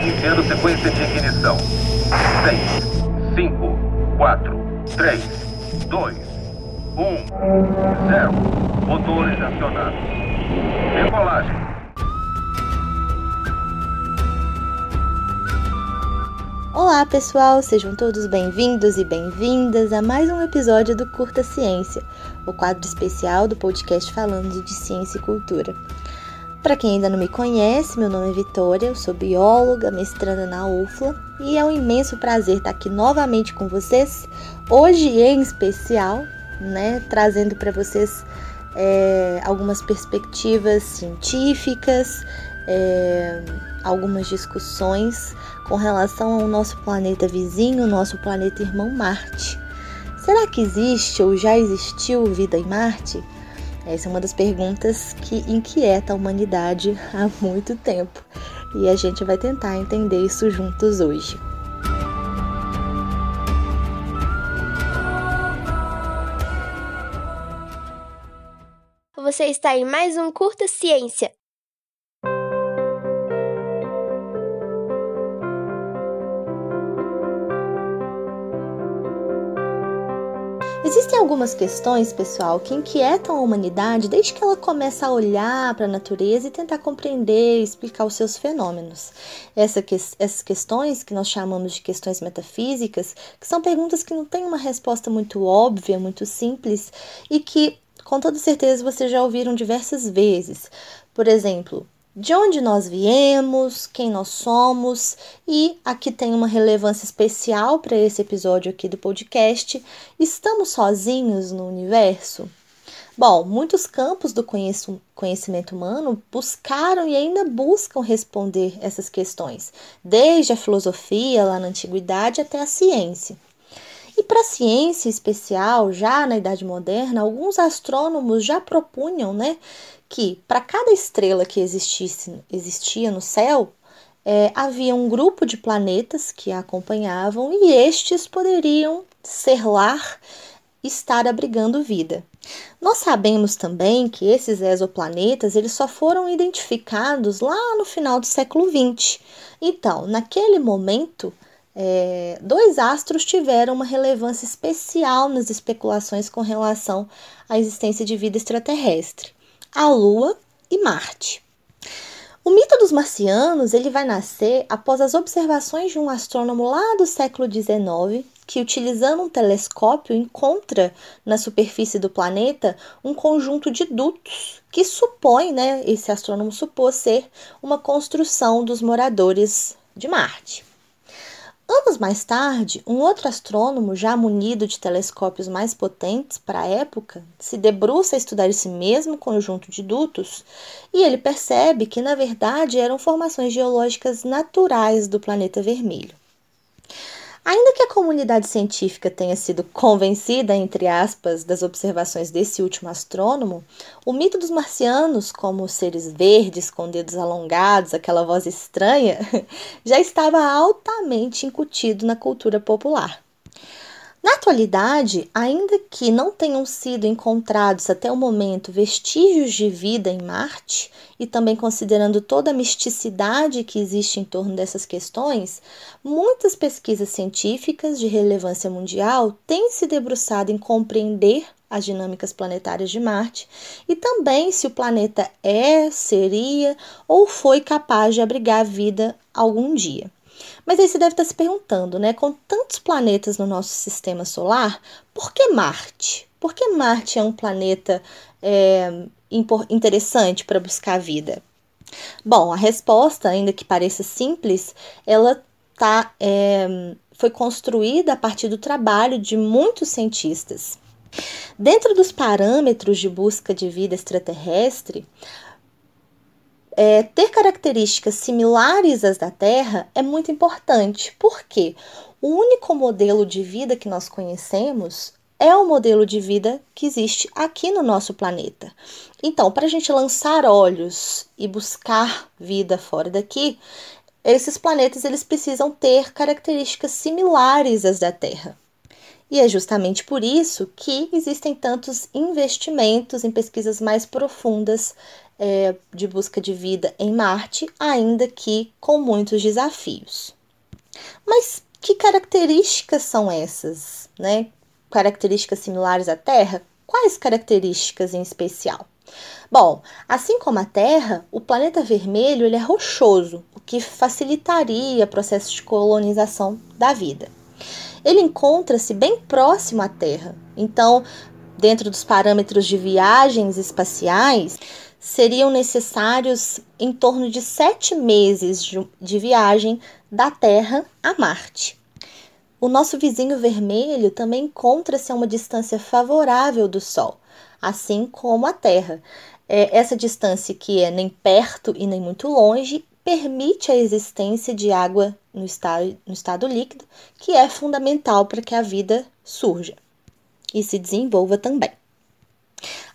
Iniciando sequência de ignição. 6, 5, 4, 3, 2, 1, 0. Motores acionados. Decolagem. Olá pessoal, sejam todos bem-vindos e bem-vindas a mais um episódio do Curta Ciência, o quadro especial do podcast falando de ciência e cultura. Para quem ainda não me conhece, meu nome é Vitória, eu sou bióloga, mestranda na UFLA e é um imenso prazer estar aqui novamente com vocês, hoje em especial, né, trazendo para vocês é, algumas perspectivas científicas, é, algumas discussões com relação ao nosso planeta vizinho, nosso planeta irmão Marte. Será que existe ou já existiu vida em Marte? Essa é uma das perguntas que inquieta a humanidade há muito tempo e a gente vai tentar entender isso juntos hoje. Você está em mais um Curta Ciência. Existem algumas questões, pessoal, que inquietam a humanidade desde que ela começa a olhar para a natureza e tentar compreender e explicar os seus fenômenos. Essa que, essas questões, que nós chamamos de questões metafísicas, que são perguntas que não têm uma resposta muito óbvia, muito simples e que, com toda certeza, vocês já ouviram diversas vezes. Por exemplo, de onde nós viemos, quem nós somos, e aqui tem uma relevância especial para esse episódio aqui do podcast: estamos sozinhos no universo? Bom, muitos campos do conhecimento humano buscaram e ainda buscam responder essas questões, desde a filosofia lá na antiguidade até a ciência. E para a ciência especial, já na Idade Moderna, alguns astrônomos já propunham né, que para cada estrela que existisse, existia no céu, é, havia um grupo de planetas que a acompanhavam e estes poderiam ser lar estar abrigando vida. Nós sabemos também que esses exoplanetas eles só foram identificados lá no final do século XX. Então, naquele momento, é, dois astros tiveram uma relevância especial nas especulações com relação à existência de vida extraterrestre a Lua e Marte. O mito dos marcianos ele vai nascer após as observações de um astrônomo lá do século XIX que, utilizando um telescópio, encontra na superfície do planeta um conjunto de dutos que supõe, né, esse astrônomo supôs ser uma construção dos moradores de Marte. Mais tarde, um outro astrônomo, já munido de telescópios mais potentes para a época, se debruça a estudar esse mesmo conjunto de dutos e ele percebe que, na verdade, eram formações geológicas naturais do planeta vermelho. Ainda que a comunidade científica tenha sido convencida, entre aspas, das observações desse último astrônomo, o mito dos marcianos, como seres verdes com dedos alongados, aquela voz estranha, já estava altamente incutido na cultura popular. Na atualidade, ainda que não tenham sido encontrados até o momento vestígios de vida em Marte, e também considerando toda a misticidade que existe em torno dessas questões, muitas pesquisas científicas de relevância mundial têm se debruçado em compreender as dinâmicas planetárias de Marte e também se o planeta é, seria ou foi capaz de abrigar vida algum dia. Mas aí você deve estar se perguntando, né? Com tantos planetas no nosso sistema solar, por que Marte? Por que Marte é um planeta é, interessante para buscar vida? Bom, a resposta, ainda que pareça simples, ela tá, é, foi construída a partir do trabalho de muitos cientistas. Dentro dos parâmetros de busca de vida extraterrestre, é, ter características similares às da Terra é muito importante, porque o único modelo de vida que nós conhecemos é o modelo de vida que existe aqui no nosso planeta. Então, para a gente lançar olhos e buscar vida fora daqui, esses planetas eles precisam ter características similares às da Terra. E é justamente por isso que existem tantos investimentos em pesquisas mais profundas é, de busca de vida em Marte, ainda que com muitos desafios. Mas que características são essas, né? Características similares à Terra? Quais características em especial? Bom, assim como a Terra, o planeta vermelho ele é rochoso, o que facilitaria o processo de colonização da vida. Ele encontra-se bem próximo à Terra, então, dentro dos parâmetros de viagens espaciais, seriam necessários em torno de sete meses de viagem da Terra a Marte. O nosso vizinho vermelho também encontra-se a uma distância favorável do Sol, assim como a Terra. É, essa distância, que é nem perto e nem muito longe, permite a existência de água no estado, no estado líquido, que é fundamental para que a vida surja e se desenvolva também.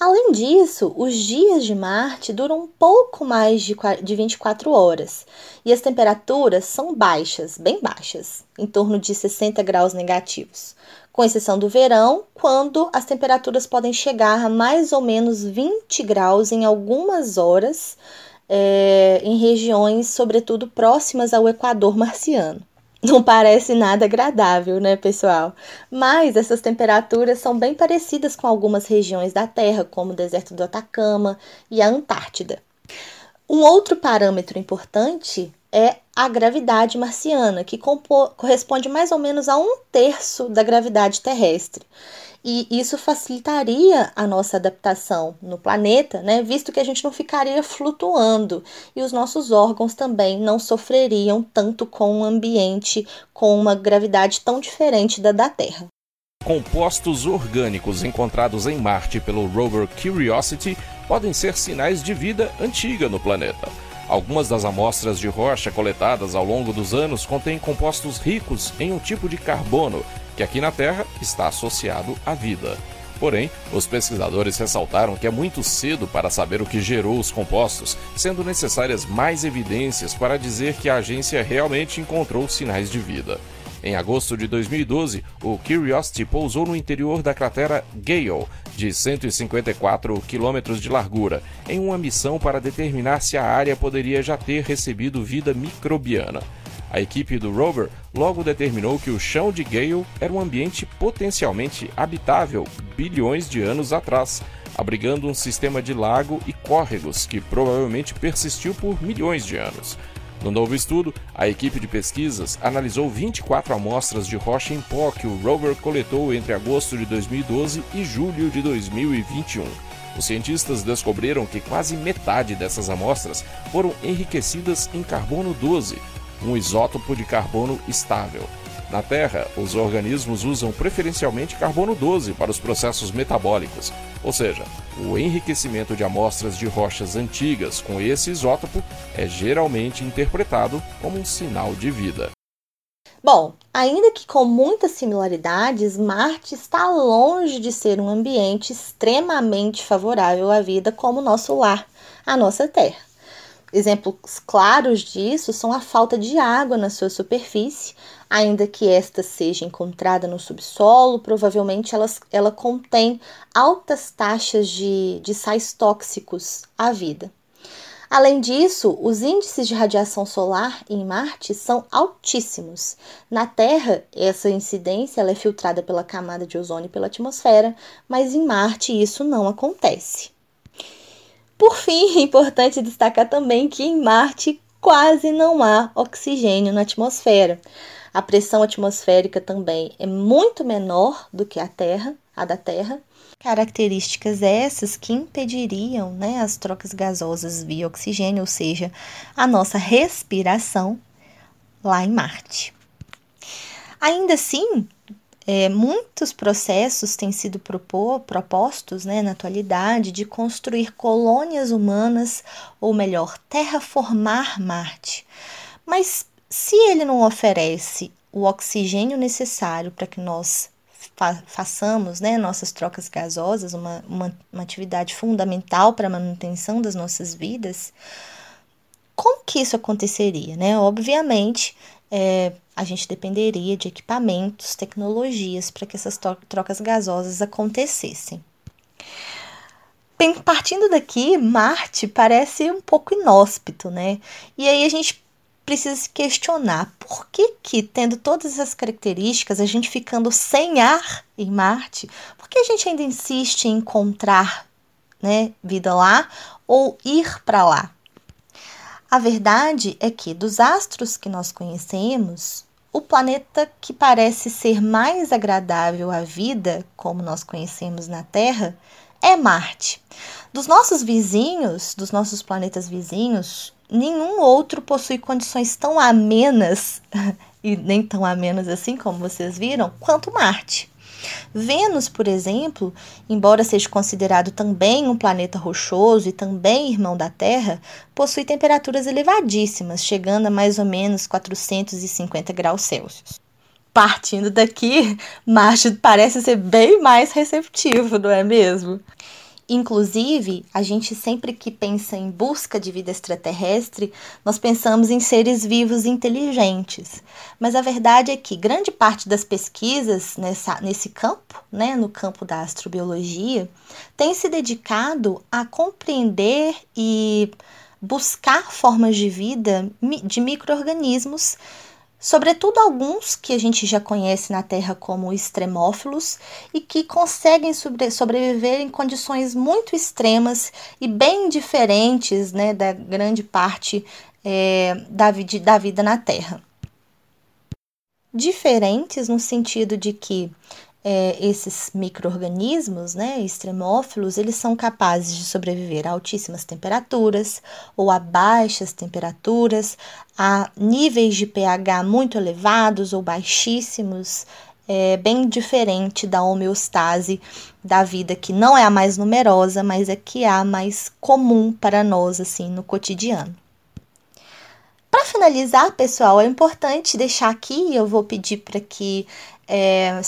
Além disso, os dias de Marte duram um pouco mais de 24 horas e as temperaturas são baixas, bem baixas, em torno de 60 graus negativos, com exceção do verão, quando as temperaturas podem chegar a mais ou menos 20 graus em algumas horas, é, em regiões, sobretudo próximas ao Equador marciano. Não parece nada agradável, né, pessoal? Mas essas temperaturas são bem parecidas com algumas regiões da Terra, como o deserto do Atacama e a Antártida. Um outro parâmetro importante é a gravidade marciana, que corresponde mais ou menos a um terço da gravidade terrestre e isso facilitaria a nossa adaptação no planeta, né, visto que a gente não ficaria flutuando e os nossos órgãos também não sofreriam tanto com um ambiente com uma gravidade tão diferente da da Terra. Compostos orgânicos encontrados em Marte pelo rover Curiosity podem ser sinais de vida antiga no planeta. Algumas das amostras de rocha coletadas ao longo dos anos contêm compostos ricos em um tipo de carbono que aqui na Terra está associado à vida. Porém, os pesquisadores ressaltaram que é muito cedo para saber o que gerou os compostos, sendo necessárias mais evidências para dizer que a agência realmente encontrou sinais de vida. Em agosto de 2012, o Curiosity pousou no interior da cratera Gale, de 154 quilômetros de largura, em uma missão para determinar se a área poderia já ter recebido vida microbiana. A equipe do rover logo determinou que o chão de Gale era um ambiente potencialmente habitável bilhões de anos atrás, abrigando um sistema de lago e córregos que provavelmente persistiu por milhões de anos. No novo estudo, a equipe de pesquisas analisou 24 amostras de rocha em pó que o rover coletou entre agosto de 2012 e julho de 2021. Os cientistas descobriram que quase metade dessas amostras foram enriquecidas em carbono 12, um isótopo de carbono estável. Na Terra, os organismos usam preferencialmente carbono 12 para os processos metabólicos, ou seja, o enriquecimento de amostras de rochas antigas com esse isótopo é geralmente interpretado como um sinal de vida. Bom, ainda que com muitas similaridades, Marte está longe de ser um ambiente extremamente favorável à vida como nosso lar, a nossa Terra. Exemplos claros disso são a falta de água na sua superfície, ainda que esta seja encontrada no subsolo, provavelmente ela, ela contém altas taxas de, de sais tóxicos à vida. Além disso, os índices de radiação solar em Marte são altíssimos. Na Terra, essa incidência é filtrada pela camada de ozônio e pela atmosfera, mas em Marte isso não acontece. Por fim, é importante destacar também que em Marte quase não há oxigênio na atmosfera. A pressão atmosférica também é muito menor do que a Terra, a da Terra. Características essas que impediriam né, as trocas gasosas via oxigênio, ou seja, a nossa respiração lá em Marte. Ainda assim, é, muitos processos têm sido propor, propostos né, na atualidade de construir colônias humanas, ou melhor, terraformar Marte. Mas se ele não oferece o oxigênio necessário para que nós fa façamos né, nossas trocas gasosas, uma, uma, uma atividade fundamental para a manutenção das nossas vidas, como que isso aconteceria? Né? Obviamente, é, a gente dependeria de equipamentos, tecnologias para que essas trocas gasosas acontecessem. Partindo daqui, Marte parece um pouco inóspito, né? E aí a gente precisa se questionar por que, que, tendo todas essas características, a gente ficando sem ar em Marte, por que a gente ainda insiste em encontrar né, vida lá ou ir para lá? A verdade é que, dos astros que nós conhecemos, o planeta que parece ser mais agradável à vida, como nós conhecemos na Terra, é Marte. Dos nossos vizinhos, dos nossos planetas vizinhos, nenhum outro possui condições tão amenas, e nem tão amenas assim como vocês viram, quanto Marte. Vênus, por exemplo, embora seja considerado também um planeta rochoso e também irmão da Terra, possui temperaturas elevadíssimas, chegando a mais ou menos 450 graus Celsius. Partindo daqui, Marte parece ser bem mais receptivo, não é mesmo? Inclusive, a gente sempre que pensa em busca de vida extraterrestre, nós pensamos em seres vivos inteligentes. Mas a verdade é que grande parte das pesquisas nessa, nesse campo, né, no campo da astrobiologia, tem se dedicado a compreender e buscar formas de vida de micro-organismos sobretudo alguns que a gente já conhece na Terra como extremófilos e que conseguem sobre, sobreviver em condições muito extremas e bem diferentes né, da grande parte é, da, da vida na Terra. Diferentes no sentido de que é, esses micro-organismos, né, extremófilos, eles são capazes de sobreviver a altíssimas temperaturas ou a baixas temperaturas, a níveis de pH muito elevados ou baixíssimos, é bem diferente da homeostase da vida, que não é a mais numerosa, mas é que é a mais comum para nós, assim, no cotidiano. Para finalizar, pessoal, é importante deixar aqui, eu vou pedir para que é,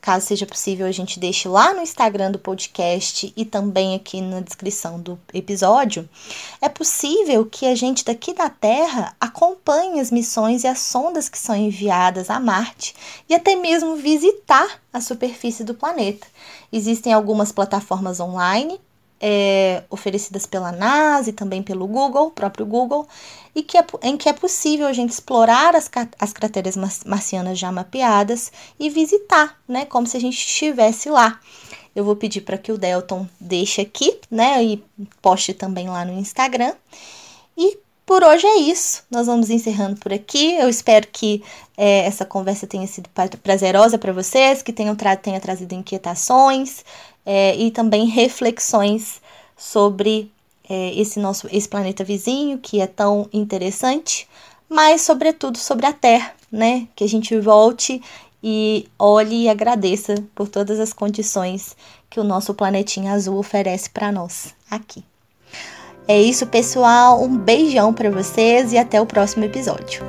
Caso seja possível, a gente deixe lá no Instagram do podcast e também aqui na descrição do episódio. É possível que a gente daqui da Terra acompanhe as missões e as sondas que são enviadas a Marte e até mesmo visitar a superfície do planeta. Existem algumas plataformas online é, oferecidas pela NASA e também pelo Google, próprio Google, e que é, em que é possível a gente explorar as, as crateras marcianas já mapeadas e visitar, né, como se a gente estivesse lá. Eu vou pedir para que o Delton deixe aqui, né, e poste também lá no Instagram. E por hoje é isso. Nós vamos encerrando por aqui. Eu espero que é, essa conversa tenha sido prazerosa para vocês, que tenham tra tenha trazido inquietações é, e também reflexões sobre é, esse nosso esse planeta vizinho que é tão interessante, mas sobretudo sobre a Terra, né? Que a gente volte e olhe e agradeça por todas as condições que o nosso planetinha azul oferece para nós aqui. É isso, pessoal. Um beijão para vocês e até o próximo episódio.